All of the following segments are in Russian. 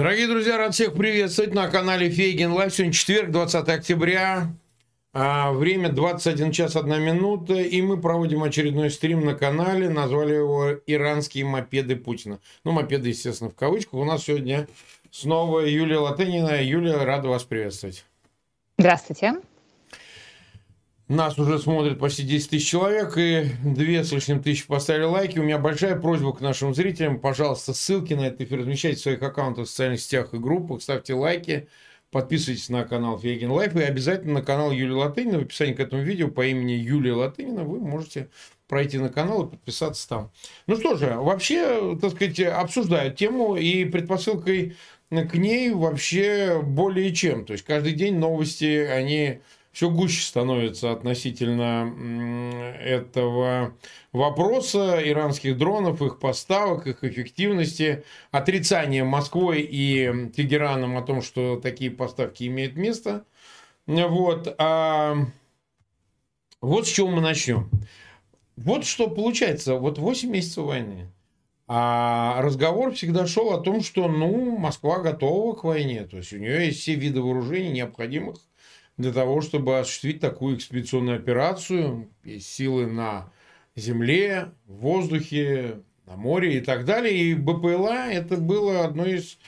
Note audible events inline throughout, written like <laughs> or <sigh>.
Дорогие друзья, рад всех приветствовать на канале Фейгин Лайв. Сегодня четверг, 20 октября. А, время 21 час 1 минута. И мы проводим очередной стрим на канале. Назвали его «Иранские мопеды Путина». Ну, мопеды, естественно, в кавычках. У нас сегодня снова Юлия Латынина. Юлия, рада вас приветствовать. Здравствуйте. Нас уже смотрит почти 10 тысяч человек, и две с лишним тысячи поставили лайки. У меня большая просьба к нашим зрителям. Пожалуйста, ссылки на этот эфир размещайте в своих аккаунтах в социальных сетях и группах. Ставьте лайки, подписывайтесь на канал Фейгин Live и обязательно на канал Юлии Латынина. В описании к этому видео по имени Юлия Латынина вы можете пройти на канал и подписаться там. Ну что же, вообще, так сказать, обсуждают тему, и предпосылкой к ней вообще более чем. То есть каждый день новости, они все гуще становится относительно этого вопроса иранских дронов, их поставок, их эффективности, отрицание Москвой и Тегераном о том, что такие поставки имеют место. Вот, а вот с чего мы начнем. Вот что получается, вот 8 месяцев войны. А разговор всегда шел о том, что ну, Москва готова к войне. То есть у нее есть все виды вооружений, необходимых для того, чтобы осуществить такую экспедиционную операцию. Есть силы на земле, в воздухе, на море и так далее. И БПЛА это было одной из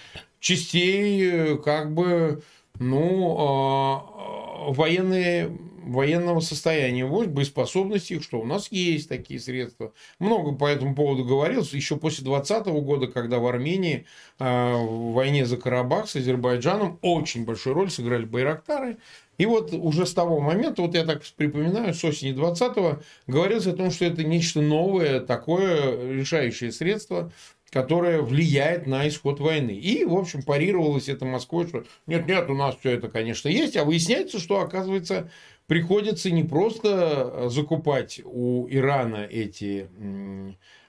частей как бы ну, а, военные, военного состояния войск, боеспособности что у нас есть такие средства. Много по этому поводу говорилось. Еще после 2020 года, когда в Армении э, в войне за Карабах с Азербайджаном очень большую роль сыграли Байрактары. И вот уже с того момента, вот я так припоминаю, с осени 20-го, говорилось о том, что это нечто новое, такое решающее средство, которое влияет на исход войны. И, в общем, парировалось это Москвой, что нет-нет, у нас все это, конечно, есть, а выясняется, что, оказывается, приходится не просто закупать у Ирана эти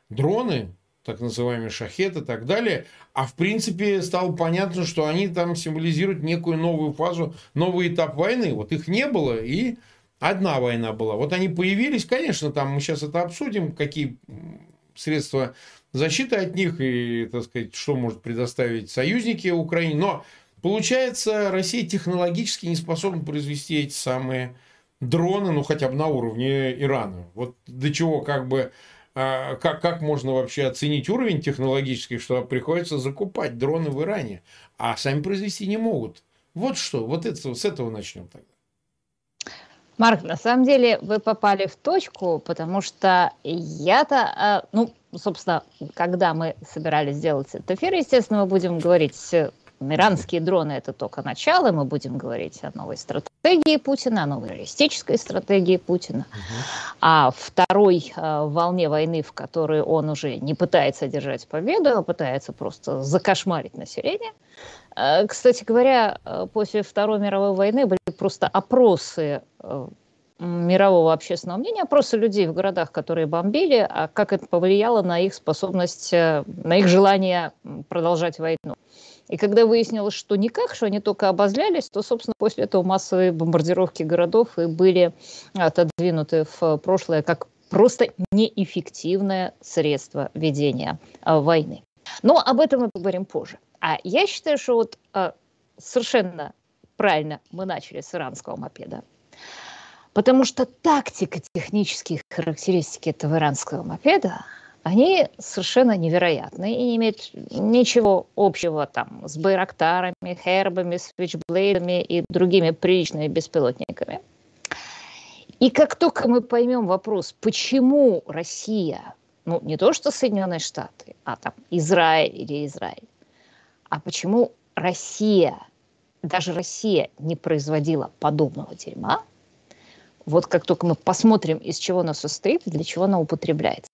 дроны, так называемые шахеты и так далее. А в принципе стало понятно, что они там символизируют некую новую фазу, новый этап войны. Вот их не было, и одна война была. Вот они появились, конечно, там мы сейчас это обсудим, какие средства защиты от них и, так сказать, что может предоставить союзники Украине. Но получается, Россия технологически не способна произвести эти самые дроны, ну хотя бы на уровне Ирана. Вот до чего как бы как, как можно вообще оценить уровень технологический, что приходится закупать дроны в Иране, а сами произвести не могут. Вот что, вот это, с этого начнем тогда. Марк, на самом деле вы попали в точку, потому что я-то, а, ну, собственно, когда мы собирались сделать этот эфир, естественно, мы будем говорить Иранские дроны – это только начало. Мы будем говорить о новой стратегии Путина, о новой реалистической стратегии Путина, о второй э, волне войны, в которой он уже не пытается одержать победу, а пытается просто закошмарить население. Э, кстати говоря, э, после Второй мировой войны были просто опросы мирового общественного мнения, опросы людей в городах, которые бомбили, а как это повлияло на их способность, на их желание продолжать войну. И когда выяснилось, что никак, что они только обозлялись, то, собственно, после этого массовые бомбардировки городов и были отодвинуты в прошлое как просто неэффективное средство ведения а, войны. Но об этом мы поговорим позже. А я считаю, что вот а, совершенно правильно мы начали с иранского мопеда. Потому что тактика, технические характеристики этого иранского мопеда – они совершенно невероятны и не имеют ничего общего там с байрактарами, хербами, свичблейдами и другими приличными беспилотниками. И как только мы поймем вопрос, почему Россия, ну не то что Соединенные Штаты, а там Израиль или Израиль, а почему Россия, даже Россия не производила подобного дерьма, вот как только мы посмотрим, из чего она состоит для чего она употребляется,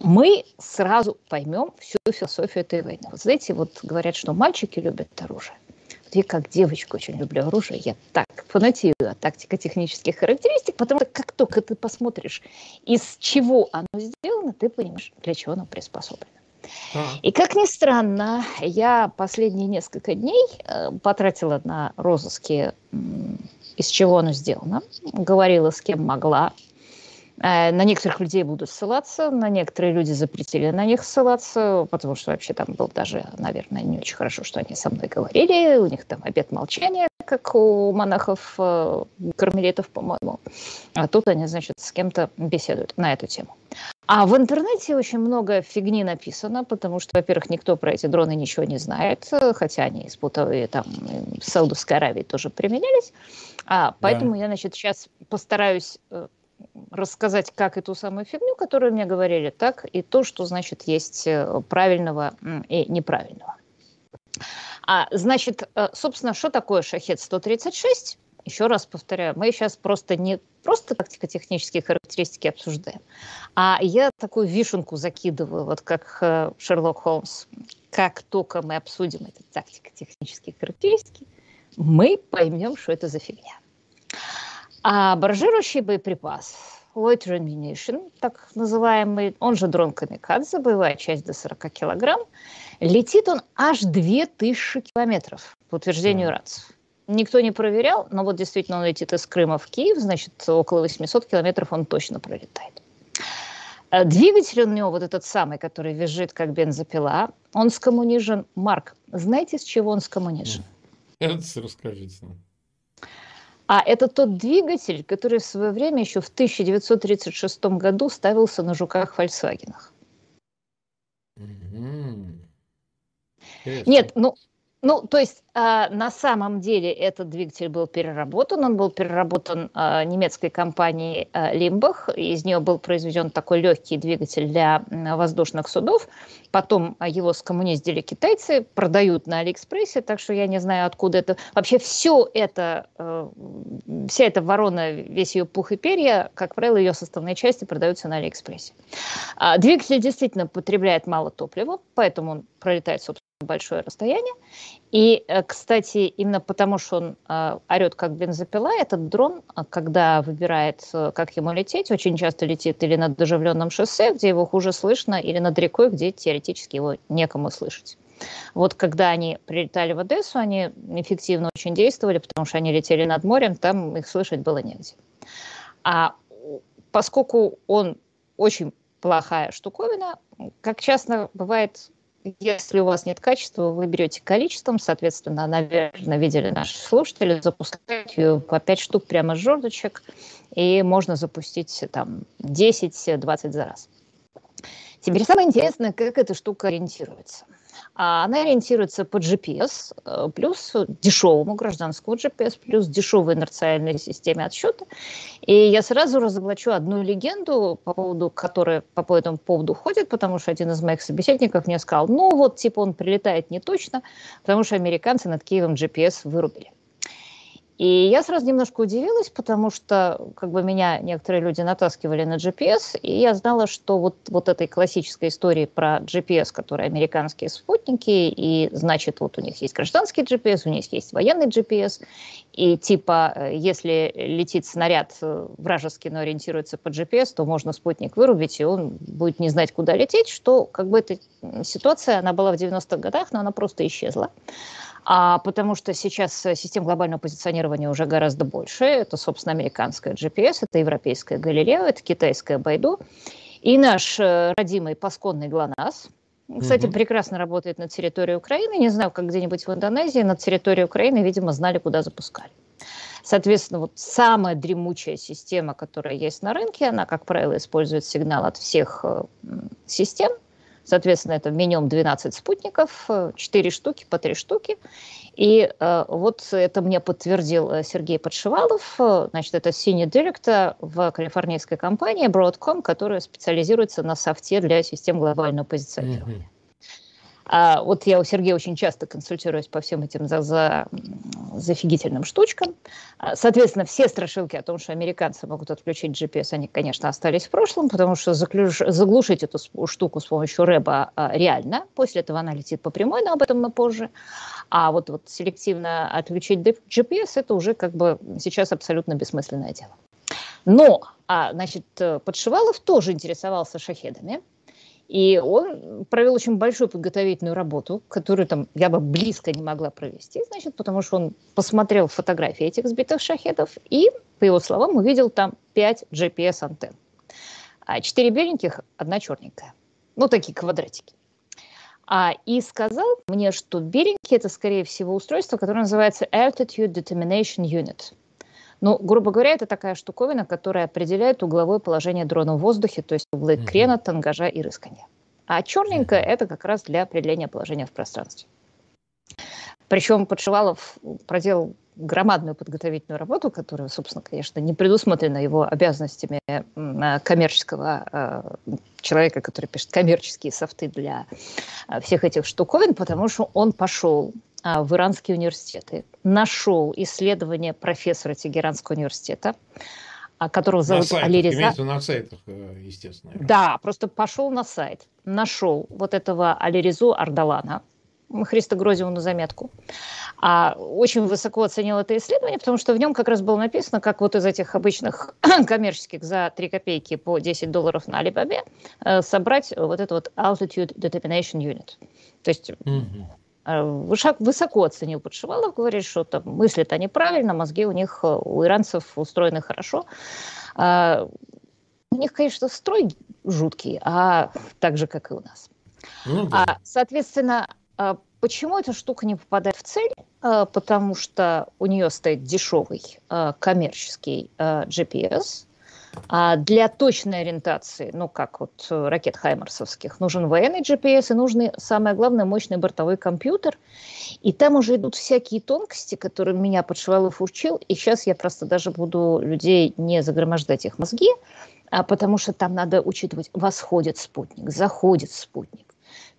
мы сразу поймем всю философию этой войны. Вот знаете, вот говорят, что мальчики любят оружие. Вот я как девочка очень люблю оружие, я так фанатею от тактико-технических характеристик, потому что как только ты посмотришь, из чего оно сделано, ты понимаешь, для чего оно приспособлено. И как ни странно, я последние несколько дней э, потратила на розыски, из чего оно сделано, говорила с кем могла, на некоторых людей будут ссылаться, на некоторые люди запретили на них ссылаться, потому что вообще там был даже, наверное, не очень хорошо, что они со мной говорили. У них там обет молчания, как у монахов, э, кармелитов, по-моему. А тут они, значит, с кем-то беседуют на эту тему. А в интернете очень много фигни написано, потому что, во-первых, никто про эти дроны ничего не знает, хотя они из Путовой, там, в Саудовской Аравии тоже применялись. А, поэтому да. я, значит, сейчас постараюсь э, рассказать как и ту самую фигню, которую мне говорили, так и то, что, значит, есть э, правильного и неправильного. А, значит, э, собственно, что такое Шахет-136? Еще раз повторяю, мы сейчас просто не просто тактико-технические характеристики обсуждаем, а я такую вишенку закидываю, вот как э, Шерлок Холмс. Как только мы обсудим эти тактико-технические характеристики, мы поймем, что это за фигня. А баражирующий боеприпас, loiter ammunition, так называемый, он же дрон Камикадзе, боевая часть до 40 килограмм, летит он аж 2000 километров, по утверждению mm. РАЦ. Никто не проверял, но вот действительно он летит из Крыма в Киев, значит, около 800 километров он точно пролетает. Э, двигатель у него, вот этот самый, который визжит как бензопила, он скоммунижен. Марк, знаете, с чего он скоммунижен? Это <laughs> расскажите нам. А это тот двигатель, который в свое время еще в 1936 году ставился на жуках Volkswagen. Mm-hmm. Нет, ну ну, то есть э, на самом деле этот двигатель был переработан. Он был переработан э, немецкой компанией э. Из нее был произведен такой легкий двигатель для э, воздушных судов. Потом его скоммуниздили китайцы, продают на Алиэкспрессе, так что я не знаю, откуда это. Вообще все это, э, вся эта ворона, весь ее пух и перья, как правило, ее составные части продаются на Алиэкспрессе. Э, двигатель действительно потребляет мало топлива, поэтому он пролетает, собственно, большое расстояние. И, э, кстати, именно потому, что он э, орет как бензопила, этот дрон, э, когда выбирает, как ему лететь, очень часто летит или над оживленном шоссе, где его хуже слышно, или над рекой, где теоретически его некому слышать. Вот когда они прилетали в Одессу, они эффективно очень действовали, потому что они летели над морем, там их слышать было негде. А поскольку он очень плохая штуковина, как часто бывает если у вас нет качества, вы берете количеством, соответственно, наверное, видели наши слушатели, запускаете ее по 5 штук прямо с жердочек, и можно запустить там 10-20 за раз. Теперь самое интересное, как эта штука ориентируется – она ориентируется по GPS, э, плюс дешевому гражданскому GPS, плюс дешевой инерциальной системе отсчета. И я сразу разоблачу одну легенду, по поводу которой по этому поводу ходит, потому что один из моих собеседников мне сказал, ну вот, типа, он прилетает не точно, потому что американцы над Киевом GPS вырубили. И я сразу немножко удивилась, потому что как бы меня некоторые люди натаскивали на GPS, и я знала, что вот, вот этой классической истории про GPS, которые американские спутники, и значит, вот у них есть гражданский GPS, у них есть военный GPS, и типа, э, если летит снаряд э, вражеский, но ориентируется по GPS, то можно спутник вырубить, и он будет не знать, куда лететь, что как бы эта ситуация, она была в 90-х годах, но она просто исчезла а, потому что сейчас э, систем глобального позиционирования уже гораздо больше. Это, собственно, американская GPS, это европейская Галилео, это китайская Байду. И наш э, родимый пасконный ГЛОНАСС, кстати, угу. прекрасно работает на территории Украины. Не знаю, как где-нибудь в Индонезии, на территории Украины, видимо, знали, куда запускали. Соответственно, вот самая дремучая система, которая есть на рынке, она, как правило, использует сигнал от всех э, систем, Соответственно, это минимум 12 спутников, 4 штуки по 3 штуки. И э, вот это мне подтвердил э, Сергей Подшивалов. Значит, это синий директор в калифорнийской компании Broadcom, которая специализируется на софте для систем глобального позиционирования. Mm-hmm. А вот я у Сергея очень часто консультируюсь по всем этим за, за, зафигительным штучкам. А, соответственно, все страшилки о том, что американцы могут отключить GPS, они, конечно, остались в прошлом, потому что заклюш, заглушить эту штуку с помощью рэба а, реально. После этого она летит по прямой, но об этом мы позже. А вот, вот селективно отключить GPS, это уже как бы сейчас абсолютно бессмысленное дело. Но, а, значит, Подшивалов тоже интересовался шахедами. И он провел очень большую подготовительную работу, которую там я бы близко не могла провести, значит, потому что он посмотрел фотографии этих сбитых шахедов и, по его словам, увидел там 5 GPS-антенн. а четыре беленьких, одна черненькая. Ну, такие квадратики. А, и сказал мне, что беленький – это, скорее всего, устройство, которое называется Altitude Determination Unit. Ну, грубо говоря, это такая штуковина, которая определяет угловое положение дрона в воздухе, то есть углы mm-hmm. крена, тангажа и рыскания. А черненькое – это как раз для определения положения в пространстве. Причем Подшивалов проделал громадную подготовительную работу, которая, собственно, конечно, не предусмотрена его обязанностями э, коммерческого э, человека, который пишет коммерческие софты для э, всех этих штуковин, потому что он пошел в иранские университеты, нашел исследование профессора Тегеранского университета, которого зовут Алириза. на сайтах, естественно. Да, просто пошел на сайт, нашел вот этого Алиризу Ардалана, Христа Грозеву на заметку. А очень высоко оценил это исследование, потому что в нем как раз было написано, как вот из этих обычных <clears throat> коммерческих за 3 копейки по 10 долларов на Алибабе э, собрать вот это вот Altitude Determination Unit. То есть mm-hmm. Высоко оценил Подшивалов, говорит, что там мыслят они правильно, мозги у них, э, у иранцев устроены хорошо. А, у них, конечно, строй жуткий, а так же, как и у нас. Ну, да. а, соответственно, почему эта штука не попадает в цель? Потому что у нее стоит дешевый коммерческий GPS. А для точной ориентации, ну как вот ракет Хаймарсовских, нужен военный GPS и нужный, самое главное, мощный бортовой компьютер. И там уже идут всякие тонкости, которые меня Подшивалов учил. И сейчас я просто даже буду людей не загромождать их мозги, а потому что там надо учитывать, восходит спутник, заходит спутник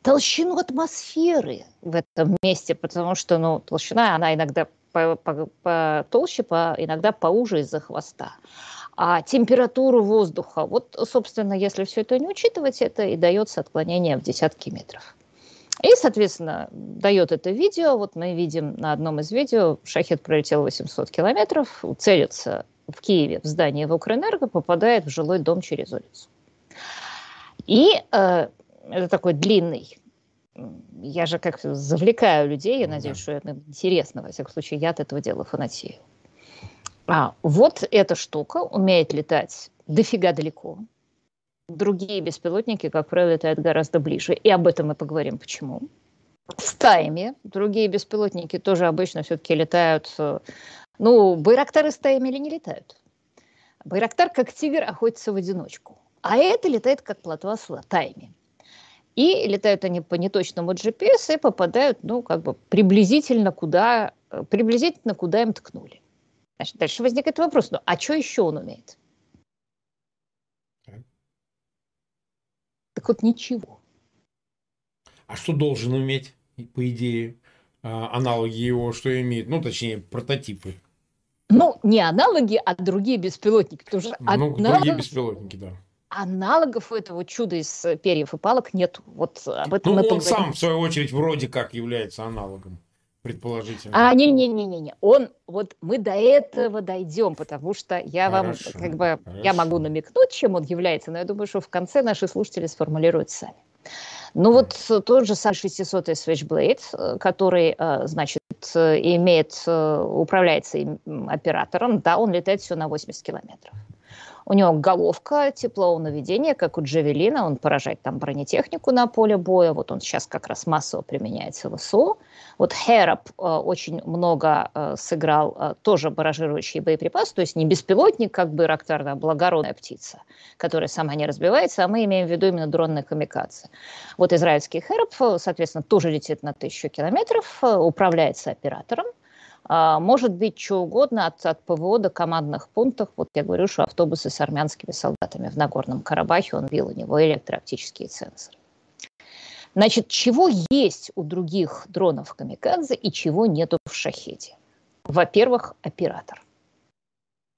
толщину атмосферы в этом месте, потому что ну, толщина, она иногда потолще, по, иногда поуже из-за хвоста. А температуру воздуха, вот, собственно, если все это не учитывать, это и дается отклонение в десятки метров. И, соответственно, дает это видео. Вот мы видим на одном из видео, шахет пролетел 800 километров, целится в Киеве в здание в Укрэнерго, попадает в жилой дом через улицу. И э, это такой длинный. Я же как завлекаю людей, я надеюсь, да. что это интересно. Во всяком случае, я от этого дела фанатею. А вот эта штука умеет летать дофига далеко. Другие беспилотники, как правило, летают гораздо ближе. И об этом мы поговорим, почему. Стаями. Другие беспилотники тоже обычно все-таки летают... Э, ну, байрактары стаями или не летают? Байрактар, как тигр, охотится в одиночку. А это летает как плотва с латаями. И летают они по неточному GPS и попадают, ну, как бы приблизительно куда, э, приблизительно куда им ткнули. Значит, дальше возникает вопрос, ну, а что еще он умеет? Так вот, ничего. А что должен уметь, по идее, а, аналоги его, что имеет? Ну, точнее, прототипы. Ну, не аналоги, а другие беспилотники. Потому что ну, аналог... другие беспилотники, да аналогов у этого чуда из э, перьев и палок нет. Вот об этом ну, мы он поговорим. сам, в свою очередь, вроде как является аналогом, предположительно. А, не-не-не-не. Он, вот мы до этого дойдем, потому что я хорошо, вам, как бы, хорошо. я могу намекнуть, чем он является, но я думаю, что в конце наши слушатели сформулируют сами. Ну вот тот же самый 600 Switchblade, э, который, э, значит, имеет, управляется оператором, да, он летает все на 80 километров. У него головка теплового наведения, как у Джавелина, он поражает там бронетехнику на поле боя. Вот он сейчас как раз массово применяется в ВСУ. Вот Херап э, очень много э, сыграл э, тоже баражирующие боеприпасы, то есть не беспилотник, как бы Рактар, а благородная птица, которая сама не разбивается, а мы имеем в виду именно дронные камикадзе. Вот израильский Херап, соответственно, тоже летит на тысячу километров, управляется оператором, а, может быть что угодно от, от ПВО до командных пунктов. Вот я говорю, что автобусы с армянскими солдатами в Нагорном Карабахе, он бил у него электрооптические сенсоры. Значит, чего есть у других дронов Камикадзе и чего нету в Шахете? Во-первых, оператор.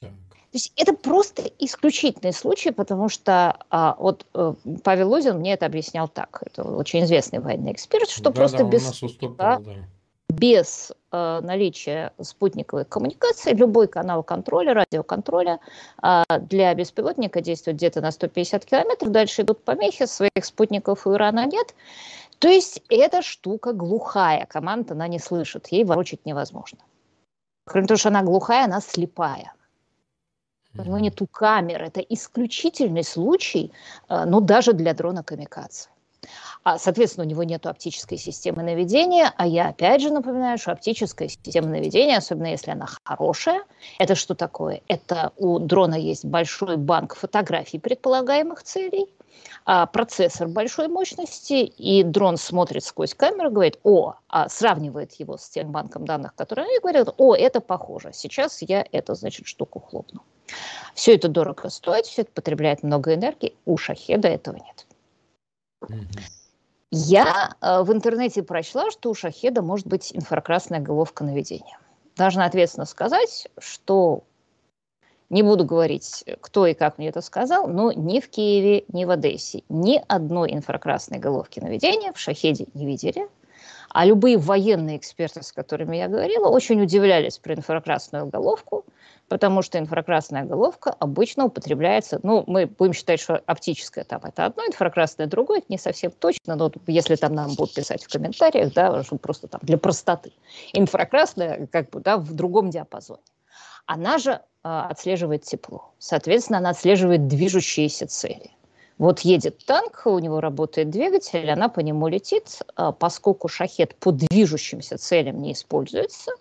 То есть это просто исключительный случай, потому что а, вот а, Павел Лозин мне это объяснял так, это очень известный военный эксперт, что да, просто да, без, уступал, да, да без э, наличия спутниковой коммуникации любой канал контроля, радиоконтроля э, для беспилотника действует где-то на 150 километров. Дальше идут помехи, своих спутников у Ирана нет. То есть эта штука глухая, команда она не слышит, ей ворочать невозможно. Кроме того, что она глухая, она слепая. У него нету камер. Это исключительный случай, э, ну, даже для дрона камикадзе. А, соответственно, у него нет оптической системы наведения, а я опять же напоминаю, что оптическая система наведения, особенно если она хорошая, это что такое? Это у дрона есть большой банк фотографий предполагаемых целей, а, процессор большой мощности, и дрон смотрит сквозь камеру, говорит, о, а сравнивает его с тем банком данных, который они говорят, о, это похоже, сейчас я эту, значит, штуку хлопну. Все это дорого стоит, все это потребляет много энергии, у шахеда этого нет. Я э, в интернете прочла, что у шахеда может быть инфракрасная головка наведения. Должна ответственно сказать, что не буду говорить, кто и как мне это сказал, но ни в Киеве, ни в Одессе ни одной инфракрасной головки наведения в шахеде не видели. А любые военные эксперты, с которыми я говорила, очень удивлялись про инфракрасную головку, потому что инфракрасная головка обычно употребляется, ну, мы будем считать, что оптическая там это одно, инфракрасное другое, это не совсем точно, но если там нам будут писать в комментариях, да, просто там для простоты. Инфракрасная как бы, да, в другом диапазоне. Она же а, отслеживает тепло. Соответственно, она отслеживает движущиеся цели. Вот едет танк, у него работает двигатель, она по нему летит. А, поскольку шахет по движущимся целям не используется,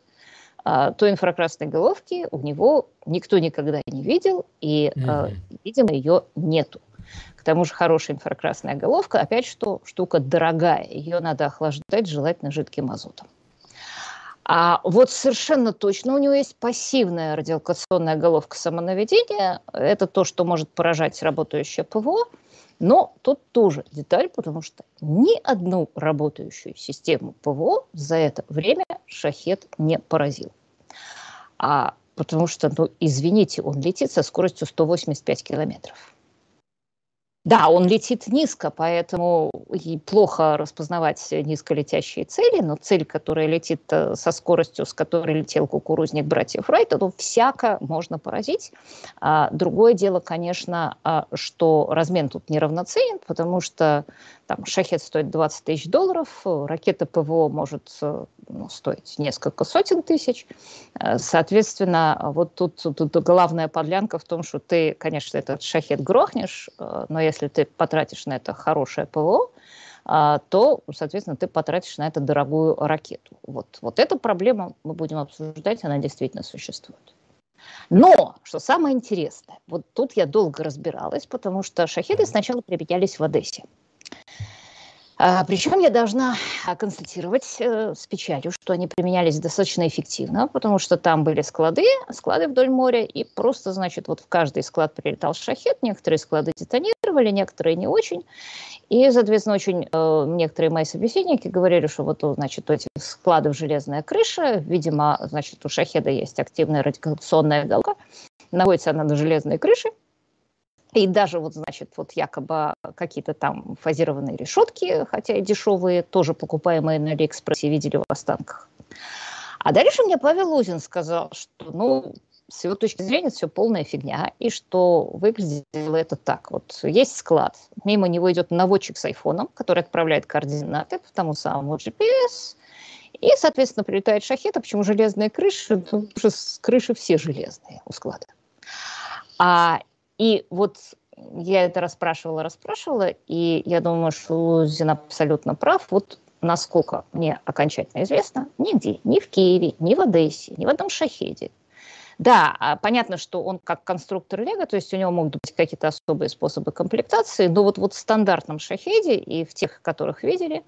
а, то инфракрасной головки у него никто никогда не видел, и, mm-hmm. видимо, ее нету. К тому же хорошая инфракрасная головка, опять что штука дорогая, ее надо охлаждать желательно жидким азотом. А вот совершенно точно у него есть пассивная радиолокационная головка самонаведения. Это то, что может поражать работающее ПВО. Но тут тоже деталь, потому что ни одну работающую систему ПВО за это время шахет не поразил. А потому что, ну, извините, он летит со скоростью 185 километров. Да, он летит низко, поэтому и плохо распознавать низколетящие цели, но цель, которая летит э, со скоростью, с которой летел кукурузник братьев Райта, ну, всяко можно поразить. А, другое дело, конечно, а, что размен тут неравноценен, потому что там шахет стоит 20 тысяч долларов, ракета ПВО может э, ну, стоить несколько сотен тысяч. Э, соответственно, вот тут, тут главная подлянка в том, что ты, конечно, этот шахет грохнешь, но если ты потратишь на это хорошее ПВО, то, соответственно, ты потратишь на это дорогую ракету. Вот, вот эту проблему мы будем обсуждать, она действительно существует. Но, что самое интересное, вот тут я долго разбиралась, потому что шахеды сначала применялись в Одессе. А, причем я должна констатировать э, с печалью, что они применялись достаточно эффективно, потому что там были склады, склады вдоль моря, и просто, значит, вот в каждый склад прилетал шахет, некоторые склады детонировали, некоторые не очень. И, соответственно, очень э, некоторые мои собеседники говорили, что вот, значит, у этих складов железная крыша, видимо, значит, у шахеда есть активная радиационная галка, находится она на железной крыше, и даже вот, значит, вот якобы какие-то там фазированные решетки, хотя и дешевые, тоже покупаемые на Алиэкспрессе, видели в останках. А дальше мне Павел Лузин сказал, что, ну, с его точки зрения, все полная фигня, и что выглядело это так. Вот есть склад, мимо него идет наводчик с айфоном, который отправляет координаты по тому самому GPS, и, соответственно, прилетает шахет, а почему железные крыши? Потому что крыши все железные у склада. А и вот я это расспрашивала, расспрашивала, и я думаю, что Лузин абсолютно прав. Вот насколько мне окончательно известно, нигде, ни в Киеве, ни в Одессе, ни в одном шахеде. Да, а понятно, что он как конструктор Лего, то есть у него могут быть какие-то особые способы комплектации, но вот, вот в стандартном шахеде и в тех, которых видели,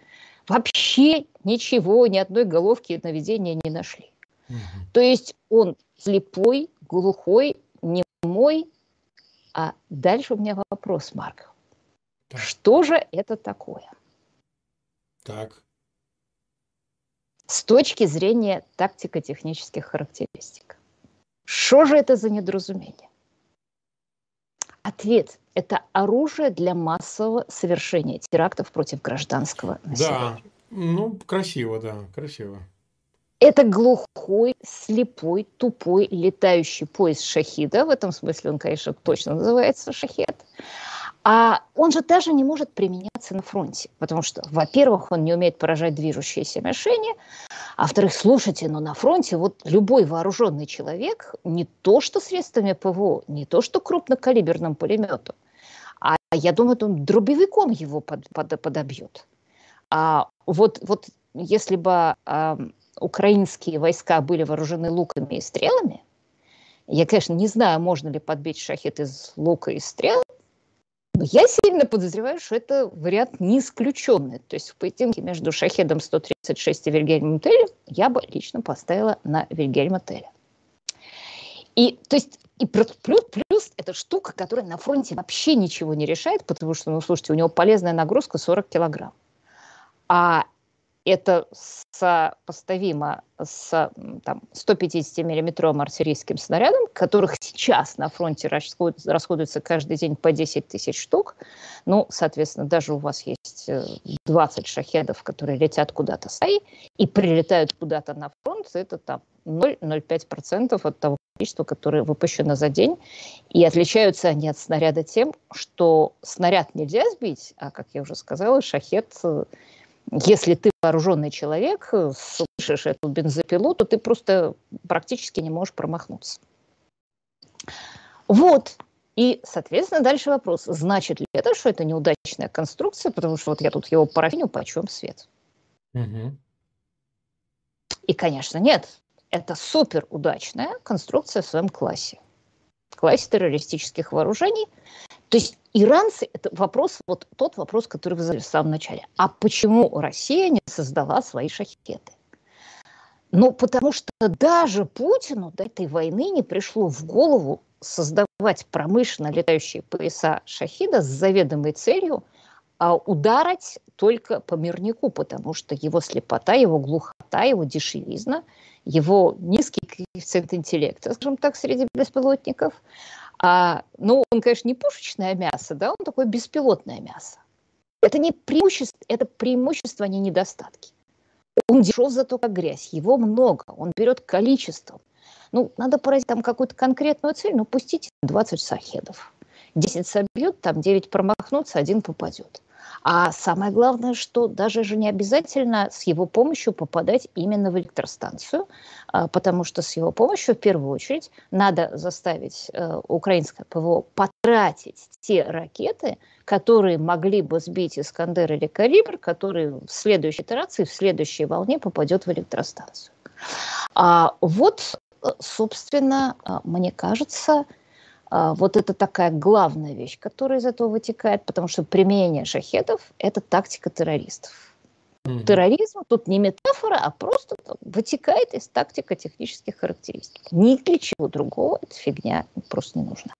вообще ничего, ни одной головки наведения не нашли. Угу. То есть он слепой, глухой, немой, а дальше у меня вопрос, Марк. Так. Что же это такое? Так. С точки зрения тактико-технических характеристик. Что же это за недоразумение? Ответ – это оружие для массового совершения терактов против гражданского населения. Да, ну, красиво, да, красиво. Это глухой, слепой, тупой летающий поезд шахида. В этом смысле он, конечно, точно называется шахет. А он же даже не может применяться на фронте, потому что, во-первых, он не умеет поражать движущиеся мишени, А во-вторых, слушайте, но на фронте вот любой вооруженный человек не то что средствами ПВО, не то что крупнокалиберным пулеметом, а я думаю, он дробовиком его под, под, подобьет. А вот, вот если бы украинские войска были вооружены луками и стрелами, я, конечно, не знаю, можно ли подбить шахет из лука и стрел, но я сильно подозреваю, что это вариант не исключенный. То есть в поединке между шахедом 136 и Вильгельмом Телем я бы лично поставила на Вильгельма Теля. И, то есть, и плюс, плюс это штука, которая на фронте вообще ничего не решает, потому что, ну, слушайте, у него полезная нагрузка 40 килограмм. А это сопоставимо с там, 150-миллиметровым артиллерийским снарядом, которых сейчас на фронте расходуется каждый день по 10 тысяч штук. Ну, соответственно, даже у вас есть 20 э, шахедов, которые летят куда-то стаи и прилетают куда-то на фронт, это там 0,05% от того количества, которое выпущено за день. И отличаются они от снаряда тем, что снаряд нельзя сбить, а, как я уже сказала, шахет э, если ты вооруженный человек, э, слышишь эту бензопилу, то ты просто практически не можешь промахнуться. Вот. И, соответственно, дальше вопрос, значит ли это, что это неудачная конструкция, потому что вот я тут его парафиню, почем свет. Угу. И, конечно, нет. Это супер удачная конструкция в своем классе. В классе террористических вооружений. То есть иранцы, это вопрос, вот тот вопрос, который вы задали в самом начале. А почему Россия не создала свои шахеты? Ну, потому что даже Путину до этой войны не пришло в голову создавать промышленно летающие пояса шахида с заведомой целью а, ударить только по мирнику, потому что его слепота, его глухота, его дешевизна, его низкий коэффициент интеллекта, скажем так, среди беспилотников – а, ну, он, конечно, не пушечное мясо, да, он такое беспилотное мясо. Это не преимущество, это преимущество, а не недостатки. Он дешев зато как грязь, его много, он берет количеством. Ну, надо поразить там какую-то конкретную цель, ну, пустите 20 сахедов. 10 собьют, там 9 промахнутся, один попадет. А самое главное, что даже же не обязательно с его помощью попадать именно в электростанцию, а, потому что с его помощью в первую очередь надо заставить э, украинское ПВО потратить те ракеты, которые могли бы сбить Искандер или Калибр, который в следующей итерации, в следующей волне попадет в электростанцию. А вот, э, собственно, э, мне кажется, вот это такая главная вещь, которая из этого вытекает, потому что применение шахедов – это тактика террористов. Mm-hmm. Терроризм тут не метафора, а просто вытекает из тактико-технических характеристик. Ни для чего другого эта фигня просто не нужна.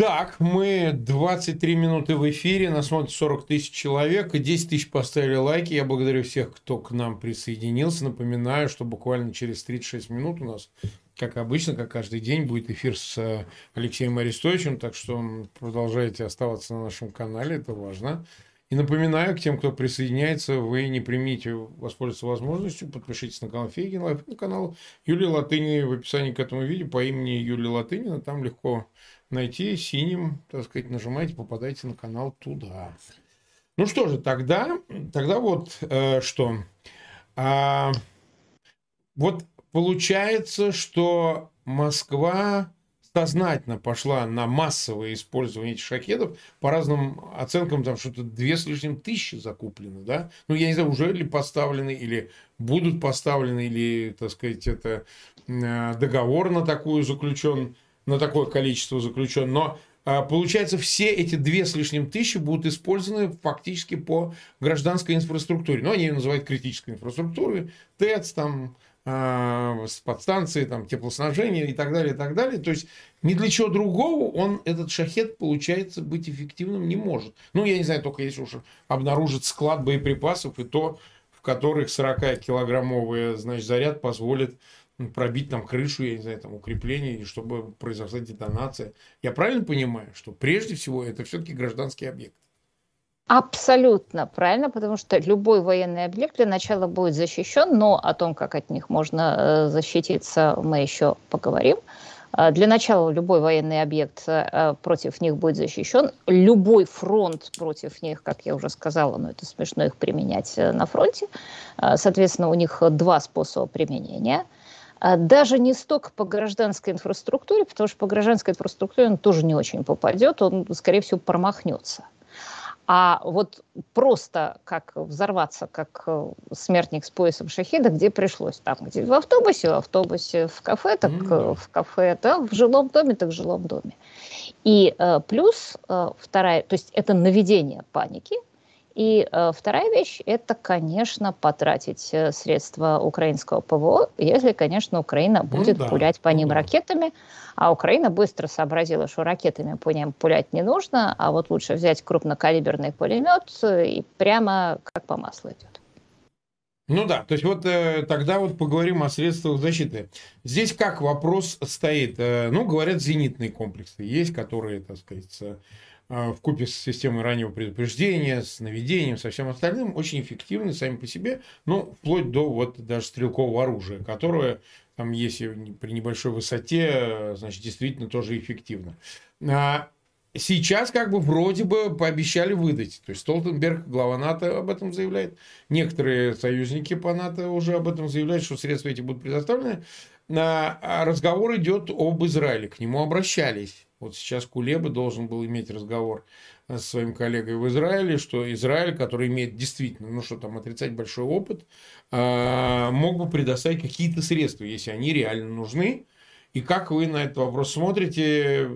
Так, мы 23 минуты в эфире, нас смотрит 40 тысяч человек, и 10 тысяч поставили лайки. Я благодарю всех, кто к нам присоединился. Напоминаю, что буквально через 36 минут у нас, как обычно, как каждый день, будет эфир с э, Алексеем Арестовичем, так что продолжайте оставаться на нашем канале, это важно. И напоминаю к тем, кто присоединяется, вы не примите воспользоваться возможностью, подпишитесь на канал Фейгин Live, на канал Юлии Латынина в описании к этому видео по имени Юлия Латынина, там легко найти синим, так сказать, нажимаете, попадаете на канал туда. Ну что же, тогда, тогда вот э, что. А, вот получается, что Москва сознательно пошла на массовое использование этих шахедов. По разным оценкам, там что-то две с лишним тысячи закуплены, да? Ну, я не знаю, уже ли поставлены, или будут поставлены, или, так сказать, это э, договор на такую заключен на такое количество заключен, но а, Получается, все эти две с лишним тысячи будут использованы фактически по гражданской инфраструктуре. Ну, они ее называют критической инфраструктурой, ТЭЦ, там, а, подстанции, там, теплоснабжение и так далее, и так далее. То есть, ни для чего другого он, этот шахет, получается, быть эффективным не может. Ну, я не знаю, только если уж обнаружит склад боеприпасов, и то, в которых 40-килограммовый, значит, заряд позволит пробить там крышу, я не знаю, там укрепление, чтобы произошла детонация. Я правильно понимаю, что прежде всего это все-таки гражданский объект? Абсолютно правильно, потому что любой военный объект для начала будет защищен, но о том, как от них можно э, защититься, мы еще поговорим. А, для начала любой военный объект а, против них будет защищен. Любой фронт против них, как я уже сказала, но это смешно их применять э, на фронте. А, соответственно, у них два способа применения. Даже не столько по гражданской инфраструктуре, потому что по гражданской инфраструктуре он тоже не очень попадет, он, скорее всего, промахнется. А вот просто как взорваться, как э, смертник с поясом шахида, где пришлось, там, где в автобусе, в автобусе, в кафе, так mm-hmm. в кафе, да, в жилом доме, так в жилом доме. И э, плюс э, вторая, то есть это наведение паники – и э, вторая вещь – это, конечно, потратить э, средства украинского ПВО, если, конечно, Украина ну будет ну, да, пулять по ним ну, ракетами. А Украина быстро сообразила, что ракетами по ним пулять не нужно, а вот лучше взять крупнокалиберный пулемет э, и прямо как по маслу идет. Ну да, то есть вот э, тогда вот поговорим о средствах защиты. Здесь как вопрос стоит? Э, ну, говорят, зенитные комплексы есть, которые, так сказать, а, в купе с системой раннего предупреждения, с наведением, со всем остальным, очень эффективны сами по себе, ну, вплоть до вот даже стрелкового оружия, которое там, если при небольшой высоте, значит, действительно тоже эффективно. А сейчас как бы вроде бы пообещали выдать. То есть Столтенберг, глава НАТО, об этом заявляет. Некоторые союзники по НАТО уже об этом заявляют, что средства эти будут предоставлены. А разговор идет об Израиле. К нему обращались вот сейчас Кулеба должен был иметь разговор со своим коллегой в Израиле, что Израиль, который имеет действительно, ну что там, отрицать большой опыт, а, мог бы предоставить какие-то средства, если они реально нужны. И как вы на этот вопрос смотрите?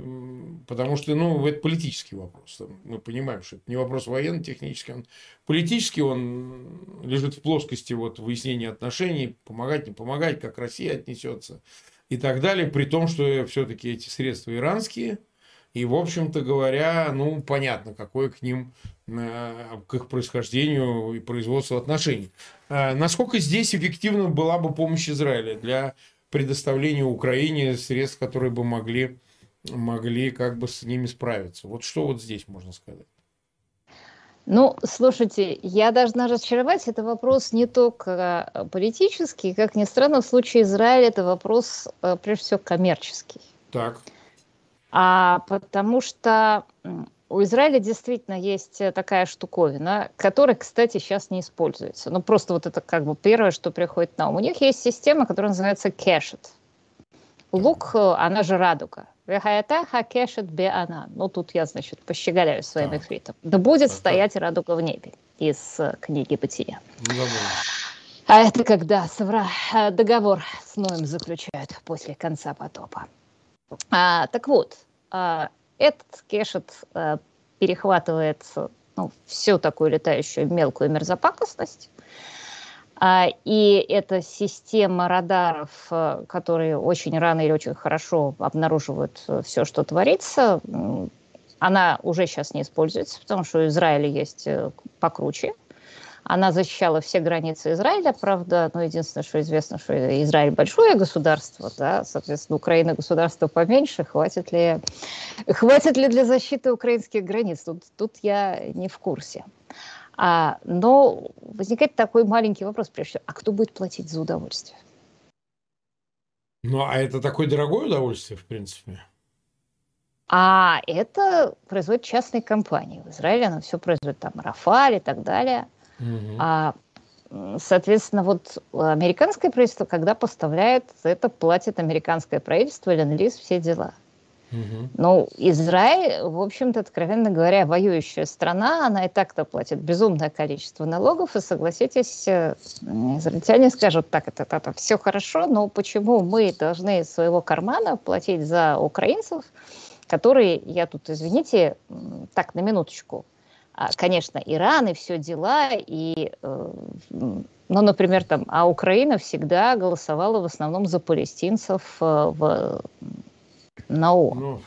Потому что, ну, это политический вопрос. Мы понимаем, что это не вопрос военно-технический, он политический, он лежит в плоскости вот выяснения отношений, помогать, не помогать, как Россия отнесется и так далее, при том, что все-таки эти средства иранские, и, в общем-то говоря, ну, понятно, какое к ним, э, к их происхождению и производству отношений. Э, насколько здесь эффективна была бы помощь Израиля для предоставления Украине средств, которые бы могли, могли как бы с ними справиться? Вот что вот здесь можно сказать? Ну, слушайте, я должна разочаровать, это вопрос не только э, политический, как ни странно, в случае Израиля это вопрос, э, прежде всего, коммерческий. Так. А потому что у Израиля действительно есть э, такая штуковина, которая, кстати, сейчас не используется. Ну, просто вот это как бы первое, что приходит на ум. У них есть система, которая называется Cachet. Лук, она же радуга. Хакешет бе она. Ну, тут я, значит, пощеголяю своим так. эфритом. Да будет так, стоять радуга в небе из э, книги Бытия. Ну, а это когда совра... Э, договор с Ноем заключают после конца потопа. А, так вот, а, этот кешет а, перехватывает ну, всю такую летающую мелкую мерзопакостность, а, и эта система радаров, э, которые очень рано или очень хорошо обнаруживают э, все, что творится, она уже сейчас не используется, потому что у Израиля есть э, покруче. Она защищала все границы Израиля, правда, но единственное, что известно, что Израиль большое государство, да, соответственно, Украина государство поменьше, хватит ли, хватит ли для защиты украинских границ? Тут, тут я не в курсе. А, но возникает такой маленький вопрос, прежде всего, а кто будет платить за удовольствие? Ну, а это такое дорогое удовольствие, в принципе. А это производят частные компании. В Израиле оно все производит там Рафаль и так далее. Угу. А, соответственно, вот американское правительство, когда поставляет, это платит американское правительство, ленд-лиз, все дела. Ну, Израиль, в общем-то, откровенно говоря, воюющая страна, она и так-то платит безумное количество налогов, и согласитесь, э, израильтяне скажут, так, это, это, это все хорошо, но почему мы должны из своего кармана платить за украинцев, которые, я тут, извините, так, на минуточку, а, конечно, Иран и все дела, и, э, ну, например, там, а Украина всегда голосовала в основном за палестинцев э, в на О. Ну,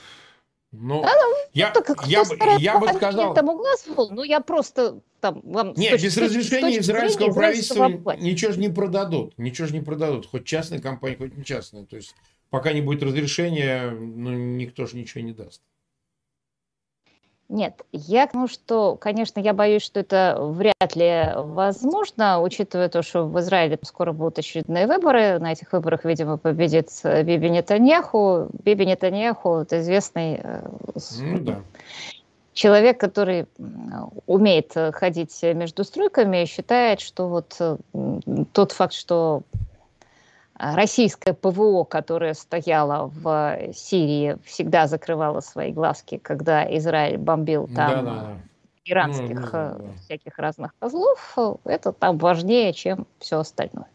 ну, да, ну, я, так, я, я, я бы сказал... Там был, ну, я просто там вам... Нет, точки, без разрешения израильского правительства ничего же не продадут. Ничего же не продадут. Хоть частная компания, хоть не частная. То есть, пока не будет разрешения, ну, никто же ничего не даст. Нет, я ну что, конечно, я боюсь, что это вряд ли возможно, учитывая то, что в Израиле скоро будут очередные выборы. На этих выборах, видимо, победит Биби Нетаньяху. Биби Нетаньяху – это известный э, ну, да. человек, который умеет ходить между стройками и считает, что вот тот факт, что российское ПВО, которое стояло в Сирии, всегда закрывало свои глазки, когда Израиль бомбил там да, да. иранских ну, да, да. всяких разных козлов, это там важнее, чем все остальное.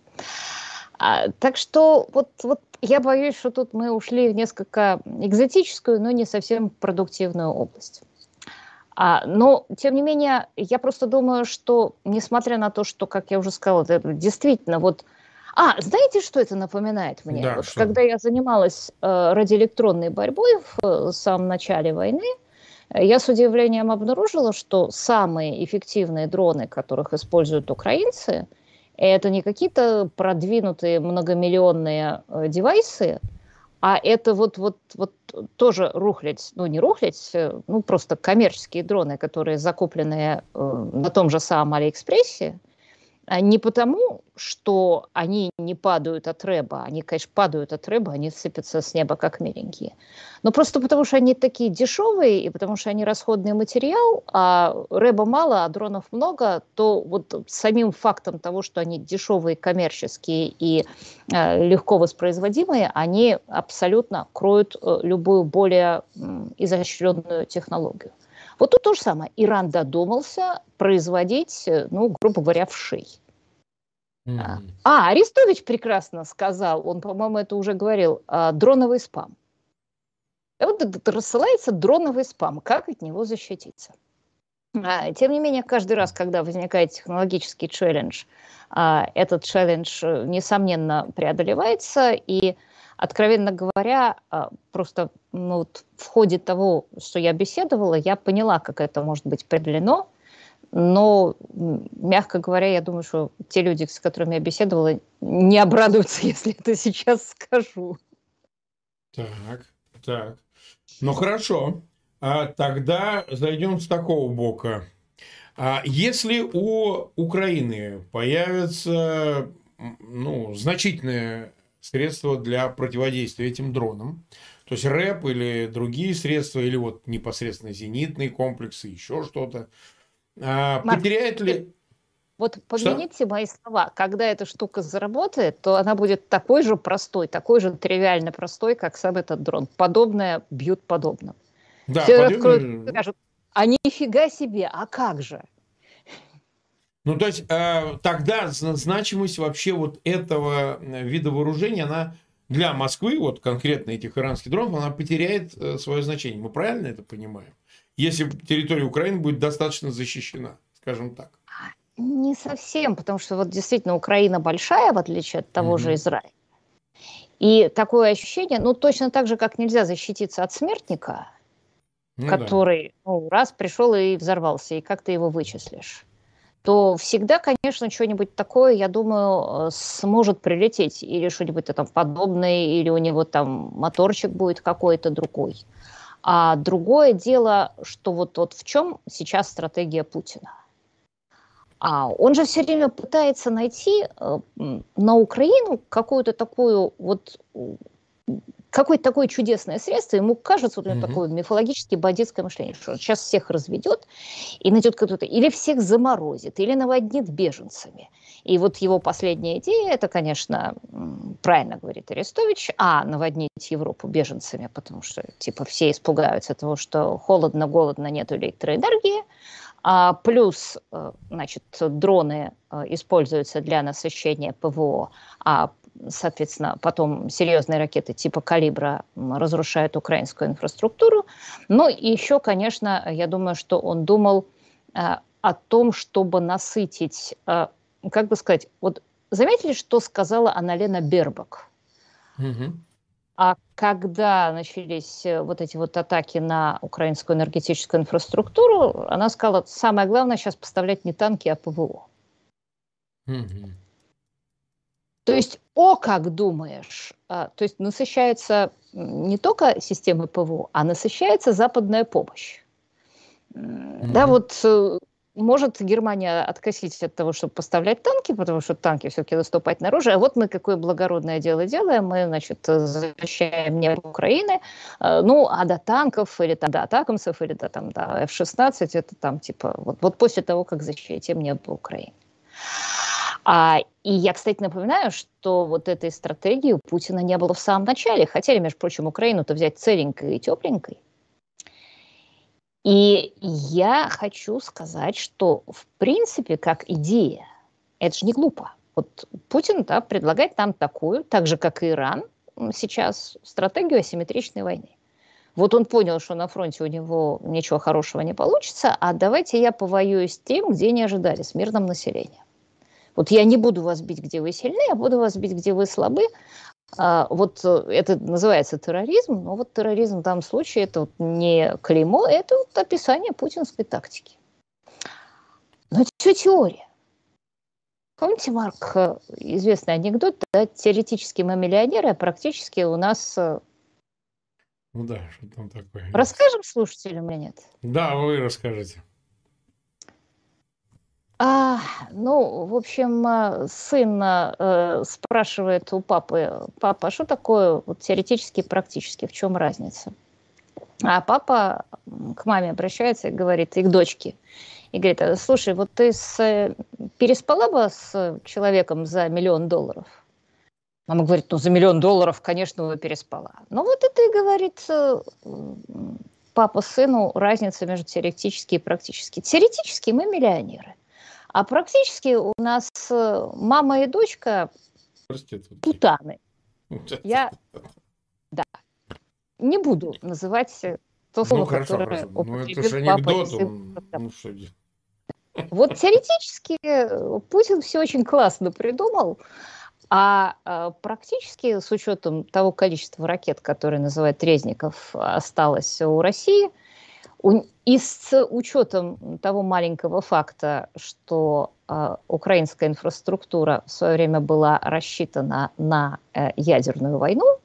А, так что вот, вот я боюсь, что тут мы ушли в несколько экзотическую, но не совсем продуктивную область. А, но, тем не менее, я просто думаю, что, несмотря на то, что, как я уже сказала, это действительно вот а, знаете, что это напоминает мне? Да, вот когда я занималась э, радиоэлектронной борьбой в э, самом начале войны, я с удивлением обнаружила, что самые эффективные дроны, которых используют украинцы, это не какие-то продвинутые многомиллионные э, девайсы, а это вот, вот, вот тоже рухлядь, ну не рухлядь, э, ну просто коммерческие дроны, которые закуплены э, на том же самом Алиэкспрессе, не потому, что они не падают от рэба, они, конечно, падают от рэба, они сыпятся с неба как миленькие, но просто потому, что они такие дешевые, и потому что они расходный материал, а рэба мало, а дронов много, то вот самим фактом того, что они дешевые, коммерческие и э, легко воспроизводимые, они абсолютно кроют э, любую более э, изощренную технологию. Вот тут то же самое. Иран додумался производить, э, ну, грубо говоря, вшей. Mm-hmm. А, Арестович прекрасно сказал, он, по-моему, это уже говорил, а, дроновый спам. И вот рассылается дроновый спам. Как от него защититься? А, тем не менее, каждый раз, когда возникает технологический челлендж, а, этот челлендж, э, несомненно, преодолевается, и откровенно говоря, а, просто ну, вот в ходе того, что я беседовала, я поняла, как это может быть преодолено. Но, мягко говоря, я думаю, что те люди, с которыми я беседовала, не обрадуются, <laughs> если это сейчас скажу. Так, так. Ну хорошо. А тогда зайдем с такого бока. А если у Украины появится ну, значительная средства для противодействия этим дронам. То есть рэп или другие средства, или вот непосредственно зенитные комплексы, еще что-то. А, потеряет ли... Вот помяните что? мои слова. Когда эта штука заработает, то она будет такой же простой, такой же тривиально простой, как сам этот дрон. Подобное бьют подобно. Да, Все подобное... откроют, скажут, а нифига себе, а как же? Ну, то есть э, тогда значимость вообще вот этого вида вооружения, она для Москвы, вот конкретно этих иранских дронов, она потеряет э, свое значение. Мы правильно это понимаем? Если территория Украины будет достаточно защищена, скажем так. Не совсем, потому что вот действительно Украина большая, в отличие от того mm-hmm. же Израиля. И такое ощущение, ну точно так же, как нельзя защититься от смертника, ну, который да. ну, раз пришел и взорвался, и как ты его вычислишь? То всегда, конечно, что-нибудь такое, я думаю, э, сможет прилететь. Или что-нибудь там подобное, или у него там моторчик будет какой-то другой. А другое дело, что вот, вот в чем сейчас стратегия Путина. А он же все время пытается найти э, на Украину какую-то такую вот какое-то такое чудесное средство, ему кажется, вот у него mm-hmm. такое мифологически бандитское мышление, что он сейчас всех разведет и найдет кто-то, или всех заморозит, или наводнит беженцами. И вот его последняя идея, это, конечно, правильно говорит Арестович, а, наводнить Европу беженцами, потому что, типа, все испугаются того, что холодно, голодно, нет электроэнергии, а плюс, э, значит, дроны э, используются для насыщения ПВО, а соответственно, потом серьезные ракеты типа «Калибра» разрушают украинскую инфраструктуру. Ну и еще, конечно, я думаю, что он думал э, о том, чтобы насытить, э, как бы сказать, вот заметили, что сказала Аналена Бербак? Угу. А когда начались э, вот эти вот атаки на украинскую энергетическую инфраструктуру, она сказала, самое главное сейчас поставлять не танки, а ПВО. Угу. То есть, о, как думаешь, а, то есть насыщается не только система ПВО, а насыщается западная помощь. Mm-hmm. Да, вот э, может Германия откосить от того, чтобы поставлять танки, потому что танки все-таки наступать на оружие. А вот мы какое благородное дело делаем. Мы, значит, защищаем небо Украины. Э, ну, а до танков или там, до атакамсов или до, там, до F-16, это там типа вот, вот после того, как защитим небо Украины. А, и я, кстати, напоминаю, что вот этой стратегии у Путина не было в самом начале. Хотели, между прочим, Украину-то взять целенькой и тепленькой. И я хочу сказать, что в принципе, как идея, это же не глупо. Вот Путин да, предлагает нам такую, так же, как и Иран, сейчас стратегию асимметричной войны. Вот он понял, что на фронте у него ничего хорошего не получится, а давайте я повоюю с тем, где не ожидали, с мирным населением. Вот я не буду вас бить, где вы сильны, а буду вас бить, где вы слабы, а, вот э, это называется терроризм, но вот терроризм в данном случае это вот не клеймо, это вот описание путинской тактики. Но это все теория. Помните, Марк, э, известный анекдот, да, теоретически мы миллионеры, а практически у нас... Э, ну да, что там такое. Расскажем слушателям или нет? Да, вы расскажете. А, ну, в общем, а, сын э, спрашивает у папы, папа, а что такое вот, теоретически и практически, в чем разница? А папа к маме обращается и говорит, и к дочке, и говорит, «А, слушай, вот ты с, э, переспала бы с человеком за миллион долларов? Мама говорит, ну, за миллион долларов, конечно, бы переспала. Ну, вот это и говорит э, папа сыну разница между теоретически и практически. Теоретически мы миллионеры. А практически у нас э, мама и дочка путаны. <laughs> Я, да, не буду называть то ну, слово, ну, хорошо, которое хорошо. Ну, это же анекдот. Он... Ну, что... Вот теоретически э, Путин все очень классно придумал, а, а практически с учетом того количества ракет, которые называют Резников, осталось у России – и с учетом того маленького факта, что э, украинская инфраструктура в свое время была рассчитана на э, ядерную войну,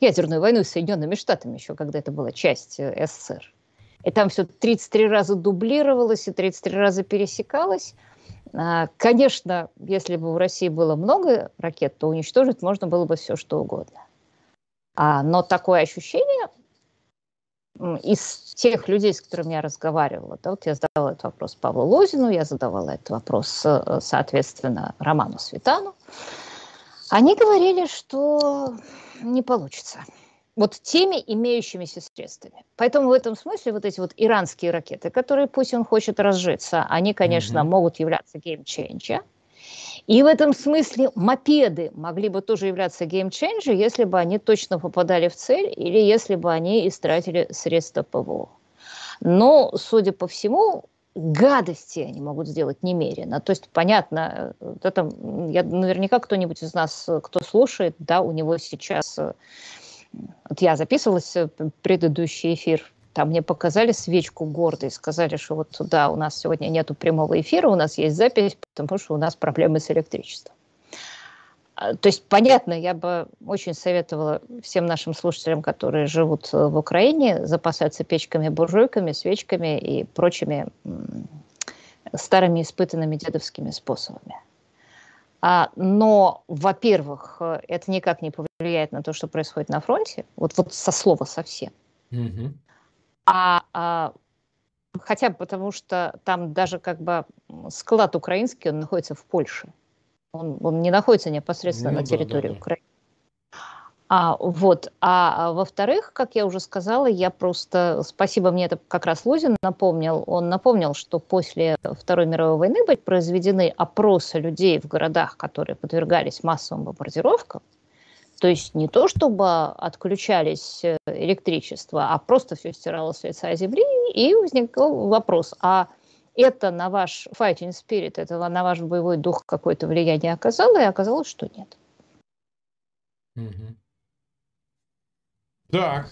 ядерную войну с Соединенными Штатами еще, когда это была часть э, СССР, и там все 33 раза дублировалось и 33 раза пересекалось, э, конечно, если бы в России было много ракет, то уничтожить можно было бы все, что угодно. А, но такое ощущение из тех людей, с которыми я разговаривала, да, вот я задавала этот вопрос Павлу Лозину, я задавала этот вопрос, э, соответственно, Роману Светану, они говорили, что не получится. Вот теми имеющимися средствами. Поэтому в этом смысле вот эти вот иранские ракеты, которые Путин хочет разжиться, они, конечно, mm-hmm. могут являться геймченджером, и в этом смысле мопеды могли бы тоже являться геймченджером, если бы они точно попадали в цель или если бы они истратили средства ПВО. Но, судя по всему, гадости они могут сделать немерено. То есть, понятно, это, я, наверняка кто-нибудь из нас, кто слушает, да, у него сейчас... Вот я записывалась в предыдущий эфир там мне показали свечку гордой, сказали, что вот да, у нас сегодня нету прямого эфира, у нас есть запись, потому что у нас проблемы с электричеством. А, то есть, понятно, я бы очень советовала всем нашим слушателям, которые живут э, в Украине, запасаться печками, буржуйками, свечками и прочими старыми испытанными дедовскими способами. А, но, во-первых, э, это никак не повлияет на то, что происходит на фронте, вот, вот со слова совсем. Угу. А, а хотя бы потому, что там даже как бы склад украинский, он находится в Польше. Он, он не находится непосредственно ну, на территории да, да, Украины. А, вот. А, а во-вторых, как я уже сказала, я просто... Спасибо, мне это как раз Лузин напомнил. Он напомнил, что после Второй мировой войны были произведены опросы людей в городах, которые подвергались массовым бомбардировкам. То есть не то, чтобы отключались э, электричество, а просто все стиралось с лица земли, и возникал вопрос, а это на ваш fighting spirit, это на ваш боевой дух какое-то влияние оказало, и оказалось, что нет. Угу. Так,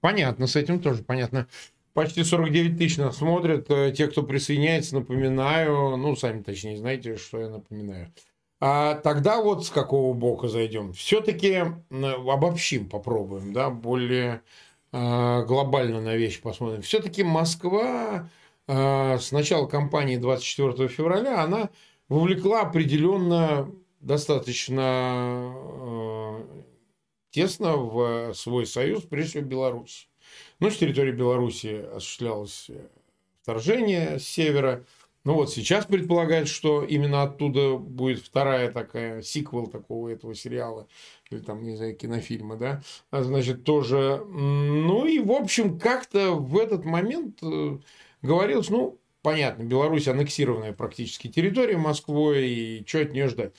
понятно, с этим тоже понятно. Почти 49 тысяч нас смотрят. Э, те, кто присоединяется, напоминаю, ну, сами точнее знаете, что я напоминаю. А тогда вот с какого бока зайдем? Все-таки обобщим, попробуем, да, более глобально на вещи посмотрим. Все-таки Москва с начала кампании 24 февраля, она вовлекла определенно достаточно тесно в свой союз, прежде всего Беларусь. Ну, с территории Беларуси осуществлялось вторжение с севера. Ну вот сейчас предполагают, что именно оттуда будет вторая такая, сиквел такого этого сериала, или там, не знаю, кинофильма, да, а, значит, тоже. Ну и, в общем, как-то в этот момент э, говорилось, ну, понятно, Беларусь аннексированная практически территория Москвы, и что от нее ждать.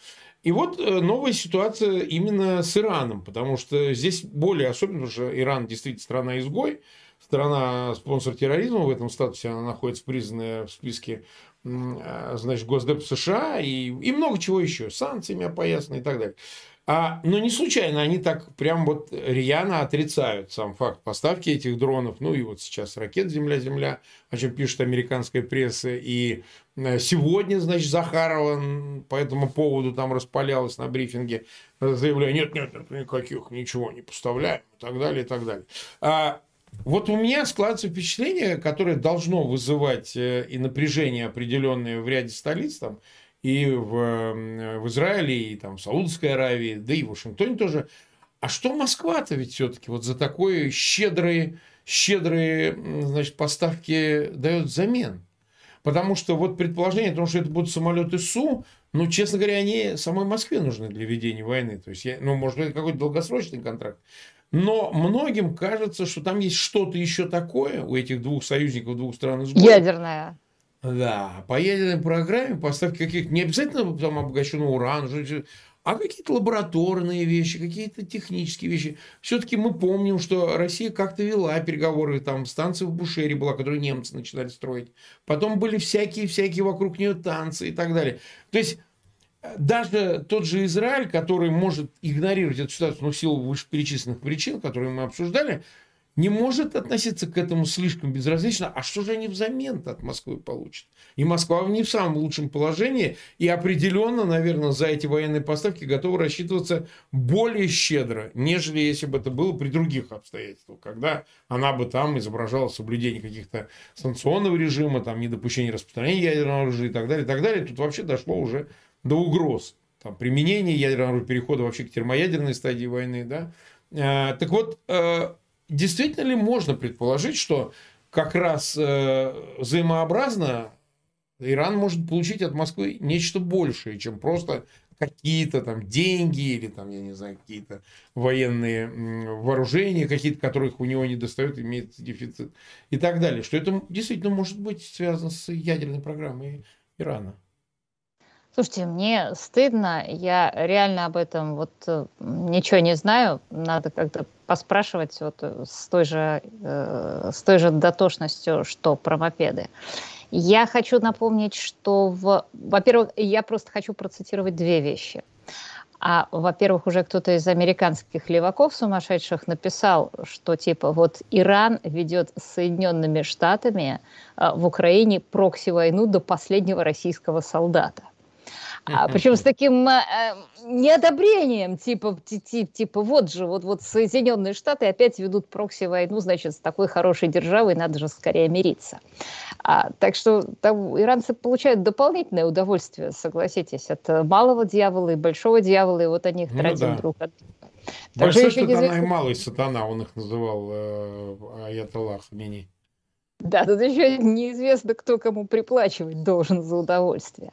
И вот э, новая ситуация именно с Ираном, потому что здесь более особенно, потому что Иран действительно страна-изгой, страна спонсор терроризма в этом статусе, она находится признанная в списке значит, Госдеп США и, и много чего еще, санкциями опоясаны и так далее. А, но не случайно они так прям вот рьяно отрицают сам факт поставки этих дронов. Ну и вот сейчас ракет «Земля-Земля», о чем пишет американская пресса. И э, сегодня, значит, Захарова по этому поводу там распалялась на брифинге, заявляя, нет, нет, нет, никаких, ничего не поставляем и так далее, и так далее. А, вот у меня складывается впечатление, которое должно вызывать э, и напряжение определенное в ряде столиц, там, и в, в Израиле, и там, в Саудовской Аравии, да и в Вашингтоне тоже. А что Москва-то ведь все-таки вот за такое щедрые, щедрые значит, поставки дает взамен? Потому что вот предположение о том, что это будут самолеты Су, ну, честно говоря, они самой Москве нужны для ведения войны. То есть, я, ну, может быть, какой-то долгосрочный контракт. Но многим кажется, что там есть что-то еще такое у этих двух союзников, двух стран изгоев. Ядерная. Да, по ядерной программе поставки каких-то, не обязательно там обогащенного урана, а какие-то лабораторные вещи, какие-то технические вещи. Все-таки мы помним, что Россия как-то вела переговоры, там станция в Бушере была, которую немцы начинали строить. Потом были всякие-всякие вокруг нее танцы и так далее. То есть даже тот же Израиль, который может игнорировать эту ситуацию, но в силу вышеперечисленных причин, которые мы обсуждали, не может относиться к этому слишком безразлично. А что же они взамен от Москвы получат? И Москва не в самом лучшем положении. И определенно, наверное, за эти военные поставки готовы рассчитываться более щедро, нежели если бы это было при других обстоятельствах. Когда она бы там изображала соблюдение каких-то санкционного режима, там, недопущение распространения ядерного оружия и так далее, и так далее. Тут вообще дошло уже до угроз там, применения ядерного перехода вообще к термоядерной стадии войны. Да? Э, так вот, э, действительно ли можно предположить, что как раз э, взаимообразно Иран может получить от Москвы нечто большее, чем просто какие-то там деньги или там, я не знаю, какие-то военные вооружения, какие-то, которых у него не достают, имеет дефицит и так далее. Что это действительно может быть связано с ядерной программой Ирана. Слушайте, мне стыдно, я реально об этом вот э, ничего не знаю, надо как-то поспрашивать вот э, с той же, э, с той же дотошностью, что про мопеды. Я хочу напомнить, что, в, во-первых, я просто хочу процитировать две вещи. А, во-первых, уже кто-то из американских леваков сумасшедших написал, что типа вот Иран ведет с Соединенными Штатами э, в Украине прокси-войну до последнего российского солдата. А, причем с таким э, неодобрением, типа, типа, типа, вот же, вот, вот Соединенные Штаты опять ведут прокси-войну, значит, с такой хорошей державой надо же скорее мириться. А, так что там иранцы получают дополнительное удовольствие, согласитесь, от малого дьявола и большого дьявола, и вот они их ну, тратят да. друг от друга. Большой сатана неизвестно... и малый сатана, он их называл э, Аятоллах Мини. Да, тут еще неизвестно, кто кому приплачивать должен за удовольствие.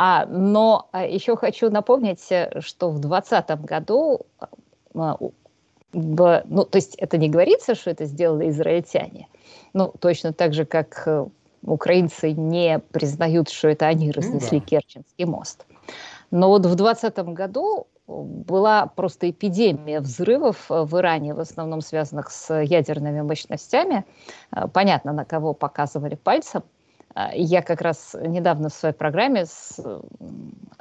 А, но а, еще хочу напомнить, э, что в 2020 году, а, ну, то есть это не говорится, что это сделали израильтяне, ну, точно так же, как э, украинцы не признают, что это они разнесли ну, да. Керченский мост. Но вот в 2020 году была просто эпидемия взрывов в Иране, в основном связанных с ядерными мощностями. Понятно, на кого показывали пальцем – я как раз недавно в своей программе с,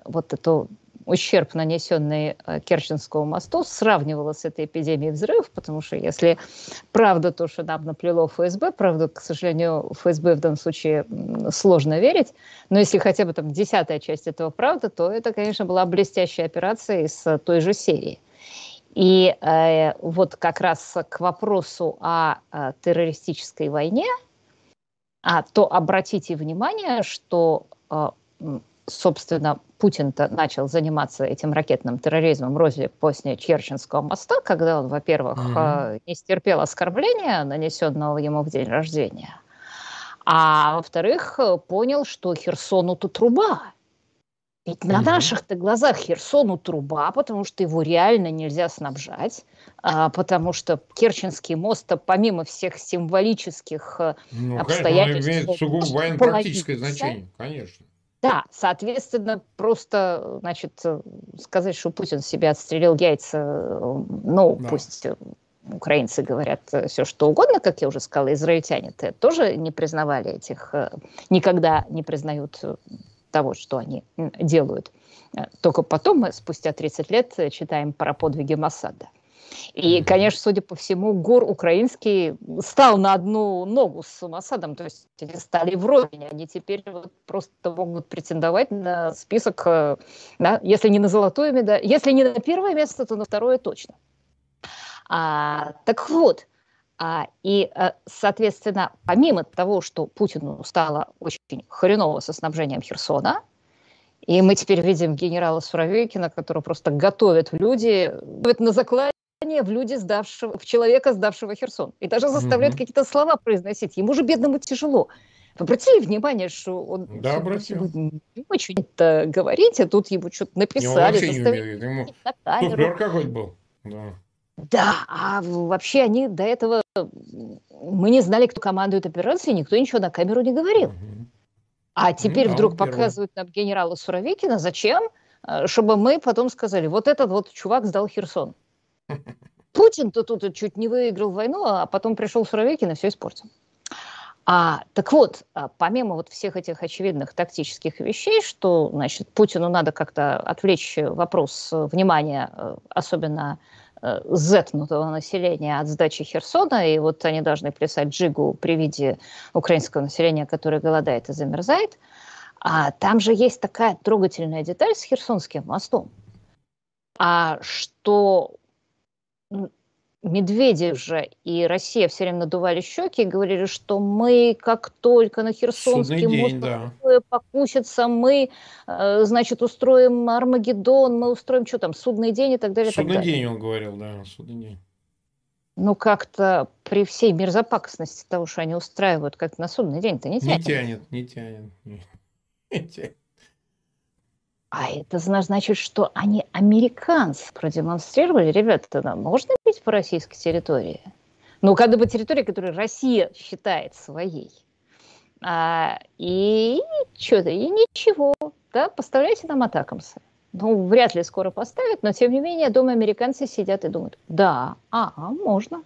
вот эту ущерб, нанесенный э, Керченскому мосту, сравнивала с этой эпидемией взрывов, потому что если правда то, что нам наплело ФСБ, правда, к сожалению, ФСБ в данном случае сложно верить, но если хотя бы там десятая часть этого правда, то это, конечно, была блестящая операция из той же серии. И э, вот как раз к вопросу о, о террористической войне, а, то обратите внимание, что, э, собственно, Путин-то начал заниматься этим ракетным терроризмом возле после Черченского моста, когда он, во-первых, mm-hmm. не стерпел оскорбления, нанесенного ему в день рождения, а во-вторых, понял, что Херсону-то труба. Ведь на наших-то глазах Херсону труба, потому что его реально нельзя снабжать, а, потому что Керченский мост, помимо всех символических э, ну, обстоятельств... Конечно, он имеет сугубо военно-практическое значение, конечно. Да, соответственно, просто, значит, сказать, что Путин себя отстрелил яйца, ну, да. пусть украинцы говорят все, что угодно, как я уже сказала, израильтяне -то тоже не признавали этих, э, никогда не признают того, что они делают. Только потом мы, спустя 30 лет, читаем про подвиги Масада. И, конечно, судя по всему, ГУР украинский стал на одну ногу с Масадом, то есть они стали вровень, они теперь вот просто могут претендовать на список, э, да, если не на золотое медаль, если не на первое место, то на второе точно. А, так вот, и, э, соответственно, помимо того, что Путину стало очень хреново со снабжением Херсона, и мы теперь видим генерала Суровикина, которого просто готовят в люди, на закладе в люди, сдавшего, в человека, сдавшего Херсон. И даже заставляют mm-hmm. какие-то слова произносить. Ему же бедному тяжело. Вы обратили внимание, что он да, обратил. не очень это говорить, а тут ему что-то написали. Ему вообще не умеет. Ему суфлер какой-то был. Да. Да, а вообще они до этого... Мы не знали, кто командует операцией, никто ничего на камеру не говорил. Угу. А теперь ну, вдруг первый. показывают нам генерала Суровикина. Зачем? Э, чтобы мы потом сказали, вот этот вот чувак сдал Херсон. <laughs> Путин-то тут чуть не выиграл войну, а потом пришел Суровикин и все испортил. А, так вот, а, помимо вот всех этих очевидных тактических вещей, что, значит, Путину надо как-то отвлечь вопрос внимания, э, особенно э, зетнутого населения от сдачи Херсона, и вот они должны плясать джигу при виде украинского населения, которое голодает и замерзает. А там же есть такая трогательная деталь с Херсонским мостом, а что Медведев же и Россия все время надували щеки и говорили, что мы, как только на Херсонский день, мост да. покусится, мы, э, значит, устроим Армагеддон, мы устроим что там, судный день и так далее. Судный так далее. день, он говорил, да, судный день. Ну, как-то при всей мерзопакостности того, что они устраивают, как на судный день-то не тянет. Не тянет, не тянет. <laughs> Не тянет. А это значит, что они американцы продемонстрировали, ребята, нам можно пить по российской территории? Ну, когда бы территория, которую Россия считает своей. А, и что-то, и ничего, да, поставляйте нам атакамсы. Ну, вряд ли скоро поставят, но тем не менее, дома американцы сидят и думают, да, а, можно.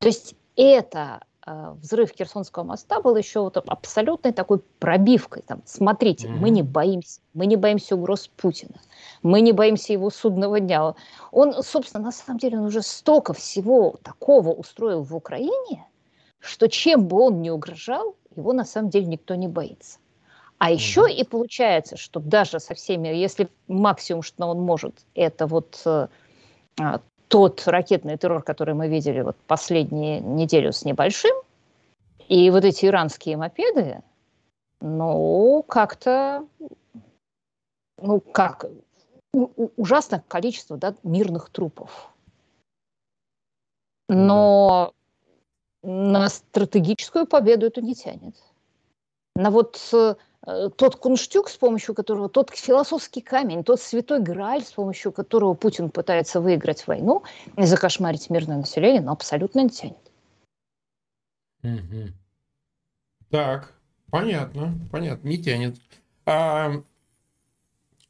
То есть это взрыв Херсонского моста был еще вот абсолютной такой пробивкой. Там, смотрите, mm-hmm. мы не боимся, мы не боимся угроз Путина, мы не боимся его судного дня. Он, собственно, на самом деле, он уже столько всего такого устроил в Украине, что чем бы он ни угрожал, его на самом деле никто не боится. А еще mm-hmm. и получается, что даже со всеми, если максимум, что он может, это вот э, а, тот ракетный террор, который мы видели вот последнюю неделю с небольшим, и вот эти иранские мопеды, ну, как-то, ну, как, ужасное количество да, мирных трупов. Но на стратегическую победу это не тянет. На вот э, тот кунштюк, с помощью которого, тот философский камень, тот святой Грааль, с помощью которого Путин пытается выиграть войну и закошмарить мирное население, но абсолютно не тянет. Угу. Так, понятно, понятно, не тянет. А,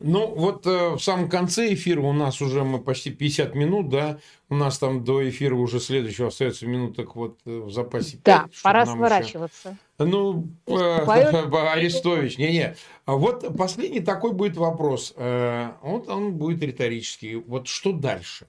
ну, вот э, в самом конце эфира у нас уже мы почти 50 минут, да, у нас там до эфира уже следующего остается минуток вот э, в запасе 5. Да, пора сворачиваться. Еще... Ну, э, <laughs> Арестович, не-не. А вот последний такой будет вопрос. Э, вот он будет риторический. Вот что дальше?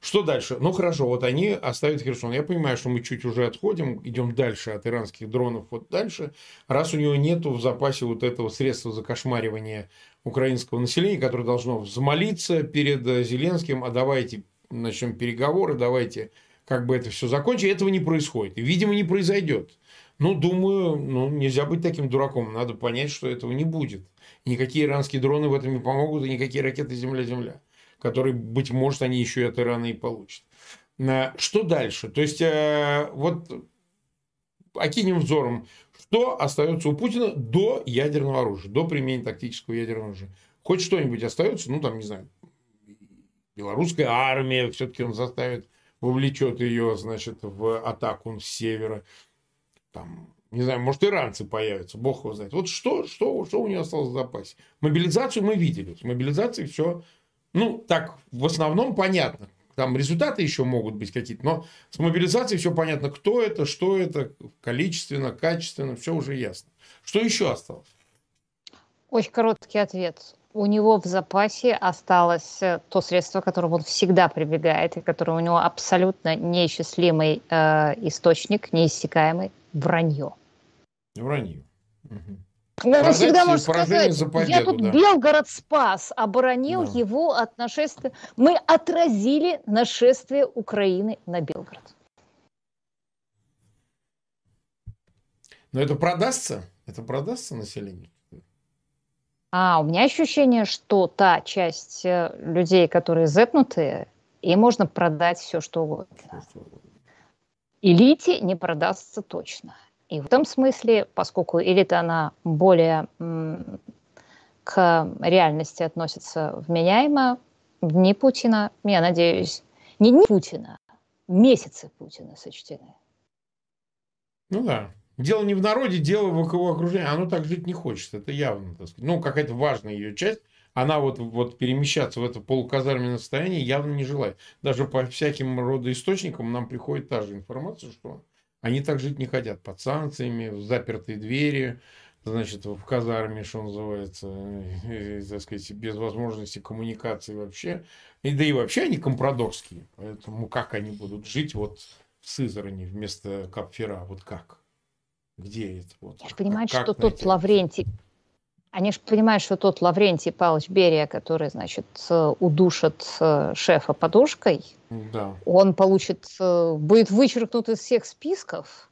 Что дальше? Ну хорошо, вот они оставят Херсон. Я понимаю, что мы чуть уже отходим, идем дальше от иранских дронов, вот дальше. Раз у него нету в запасе вот этого средства закошмаривания украинского населения, которое должно взмолиться перед Зеленским, а давайте начнем переговоры, давайте как бы это все закончить. Этого не происходит. Видимо, не произойдет. Ну, думаю, ну, нельзя быть таким дураком. Надо понять, что этого не будет. никакие иранские дроны в этом не помогут, и никакие ракеты Земля-Земля, которые, быть может, они еще и от Ирана и получат. Э, что дальше? То есть, э, вот окинем взором, что остается у Путина до ядерного оружия, до применения тактического ядерного оружия. Хоть что-нибудь остается, ну, там, не знаю, белорусская армия, все-таки он заставит, вовлечет ее, значит, в атаку с севера. Там, не знаю, может, иранцы появятся, бог его знает. Вот что, что, что у него осталось в запасе? Мобилизацию мы видели. С мобилизацией все, ну, так, в основном понятно. Там результаты еще могут быть какие-то, но с мобилизацией все понятно, кто это, что это, количественно, качественно, все уже ясно. Что еще осталось? Очень короткий ответ у него в запасе осталось э, то средство, к которому он всегда прибегает, и которое у него абсолютно неисчислимый э, источник, неиссякаемый – вранье. Вранье. Угу. Это всегда можно сказать, за победу, я тут да. Белгород спас, оборонил да. его от нашествия. Мы отразили нашествие Украины на Белгород. Но это продастся? Это продастся населению? А у меня ощущение, что та часть э, людей, которые зетнутые, и можно продать все, что угодно. Элите не продастся точно. И в этом смысле, поскольку элита, она более к реальности относится вменяемо, дни Путина, я надеюсь, не дни Путина, месяцы Путина сочтены. Ну да. Дело не в народе, дело в его окружении. Оно так жить не хочет. Это явно, так сказать. Ну, какая-то важная ее часть. Она вот, вот перемещаться в это полуказарменное состояние явно не желает. Даже по всяким рода источникам нам приходит та же информация, что они так жить не хотят. Под санкциями, в запертые двери, значит, в казарме, что называется, и, так сказать, без возможности коммуникации вообще. И, да и вообще они компрадорские. Поэтому как они будут жить вот в Сызрани вместо Капфера? Вот как? Где это? Вот, Они же понимают, как что найти? тот Лаврентий, они же понимают, что тот Лаврентий Павлович Берия, который, значит, удушит э, шефа подушкой, да. он получит, э, будет вычеркнут из всех списков,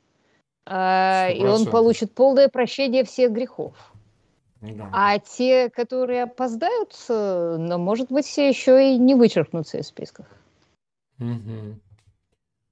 100%. Э, и он получит полное прощение всех грехов. Да. А те, которые опоздают, ну, может быть, все еще и не вычеркнутся из списков. Угу.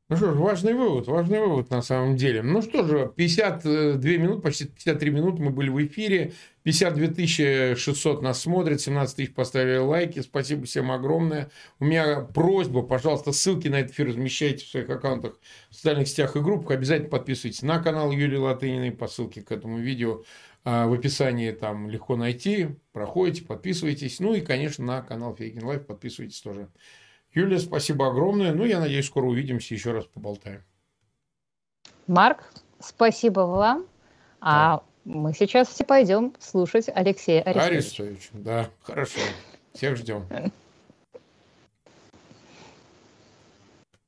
Ну что ж, важный вывод, важный вывод на самом деле. Ну что же, 52 минуты, почти 53 минуты мы были в эфире. 52 600 нас смотрят, 17 тысяч поставили лайки. Спасибо всем огромное. У меня просьба, пожалуйста, ссылки на этот эфир размещайте в своих аккаунтах в социальных сетях и группах. Обязательно подписывайтесь на канал Юлии Латыниной по ссылке к этому видео. А, в описании там легко найти. Проходите, подписывайтесь. Ну и, конечно, на канал Фейгин Live подписывайтесь тоже. Юлия, спасибо огромное. Ну, я надеюсь, скоро увидимся, еще раз поболтаем. Марк, спасибо вам. А мы сейчас все пойдем слушать Алексея Арестовича. Арестовича, да, хорошо. Всех ждем. <laughs>